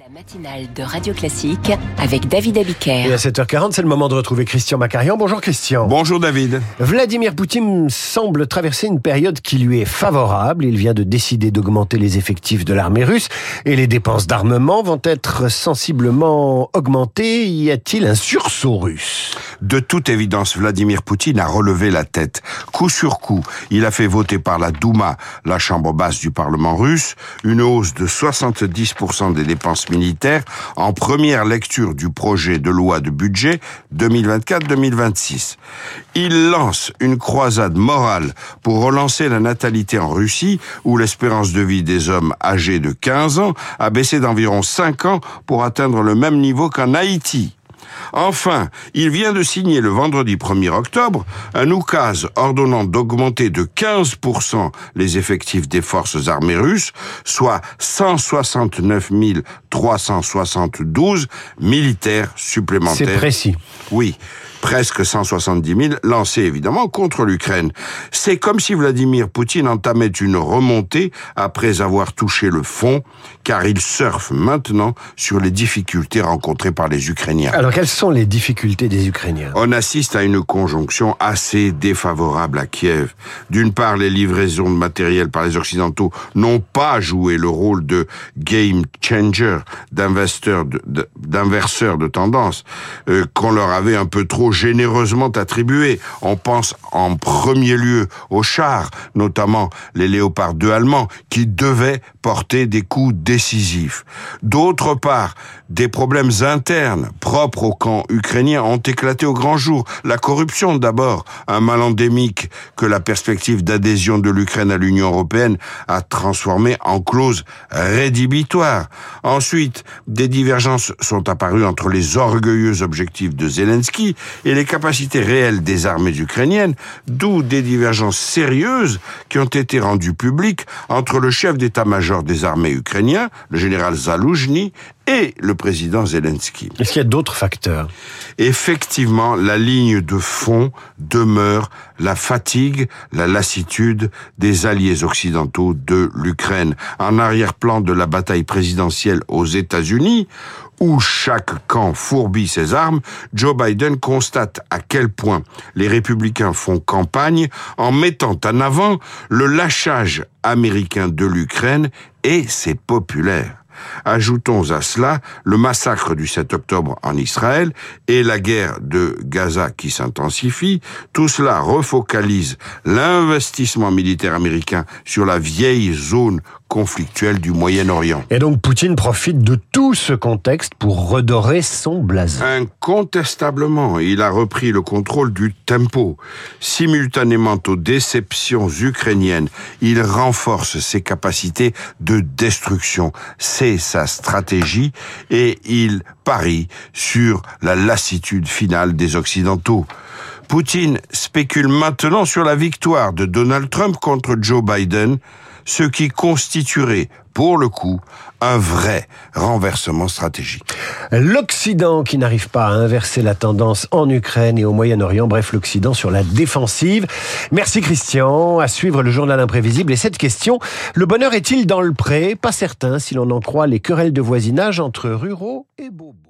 La matinale de Radio Classique avec David Et Abiker. à 7h40, c'est le moment de retrouver Christian Macarian. Bonjour Christian. Bonjour David. Vladimir Poutine semble traverser une période qui lui est favorable. Il vient de décider d'augmenter les effectifs de l'armée russe et les dépenses d'armement vont être sensiblement augmentées. Y a-t-il un sursaut russe? De toute évidence, Vladimir Poutine a relevé la tête. Coup sur coup, il a fait voter par la Douma, la chambre basse du Parlement russe, une hausse de 70% des dépenses militaires en première lecture du projet de loi de budget 2024-2026. Il lance une croisade morale pour relancer la natalité en Russie, où l'espérance de vie des hommes âgés de 15 ans a baissé d'environ 5 ans pour atteindre le même niveau qu'en Haïti. Enfin, il vient de signer le vendredi 1er octobre un oukase ordonnant d'augmenter de 15% les effectifs des forces armées russes, soit 169 372 militaires C'est supplémentaires. précis. Oui, presque 170 000 lancés évidemment contre l'Ukraine. C'est comme si Vladimir Poutine entamait une remontée après avoir touché le fond, car il surfe maintenant sur les difficultés rencontrées par les Ukrainiens. Alors quelles sont les difficultés des Ukrainiens? On assiste à une conjonction assez défavorable à Kiev. D'une part, les livraisons de matériel par les Occidentaux n'ont pas joué le rôle de game changer, d'investeurs de- d'inverseurs de, tendance, euh, qu'on leur avait un peu trop généreusement attribué. On pense en premier lieu aux chars, notamment les Léopard 2 allemands, qui devaient porter des coups décisifs. D'autre part, des problèmes internes propres au camp ukrainien ont éclaté au grand jour. La corruption d'abord, un mal endémique que la perspective d'adhésion de l'Ukraine à l'Union européenne a transformé en clause rédhibitoire. Ensuite, des divergences sont apparues entre les orgueilleux objectifs de Zelensky et les capacités réelles des armées ukrainiennes, d'où des divergences sérieuses qui ont été rendues publiques entre le chef d'état-major des armées ukrainiens, le général Zaloujny, et le président Zelensky. Est-ce qu'il y a d'autres facteurs? Effectivement, la ligne de fond demeure la fatigue, la lassitude des alliés occidentaux de l'Ukraine. En arrière-plan de la bataille présidentielle aux États-Unis, où chaque camp fourbit ses armes, Joe Biden constate à quel point les républicains font campagne en mettant en avant le lâchage américain de l'Ukraine et ses populaires. Ajoutons à cela le massacre du 7 octobre en Israël et la guerre de Gaza qui s'intensifie. Tout cela refocalise l'investissement militaire américain sur la vieille zone conflictuelle du Moyen-Orient. Et donc Poutine profite de tout ce contexte pour redorer son blason. Incontestablement, il a repris le contrôle du tempo. Simultanément aux déceptions ukrainiennes, il renforce ses capacités de destruction. C'est sa stratégie et il parie sur la lassitude finale des Occidentaux. Poutine spécule maintenant sur la victoire de Donald Trump contre Joe Biden, ce qui constituerait, pour le coup, un vrai renversement stratégique. L'Occident qui n'arrive pas à inverser la tendance en Ukraine et au Moyen-Orient, bref l'Occident sur la défensive. Merci Christian, à suivre le journal imprévisible et cette question, le bonheur est-il dans le pré? Pas certain si l'on en croit les querelles de voisinage entre ruraux et bobos.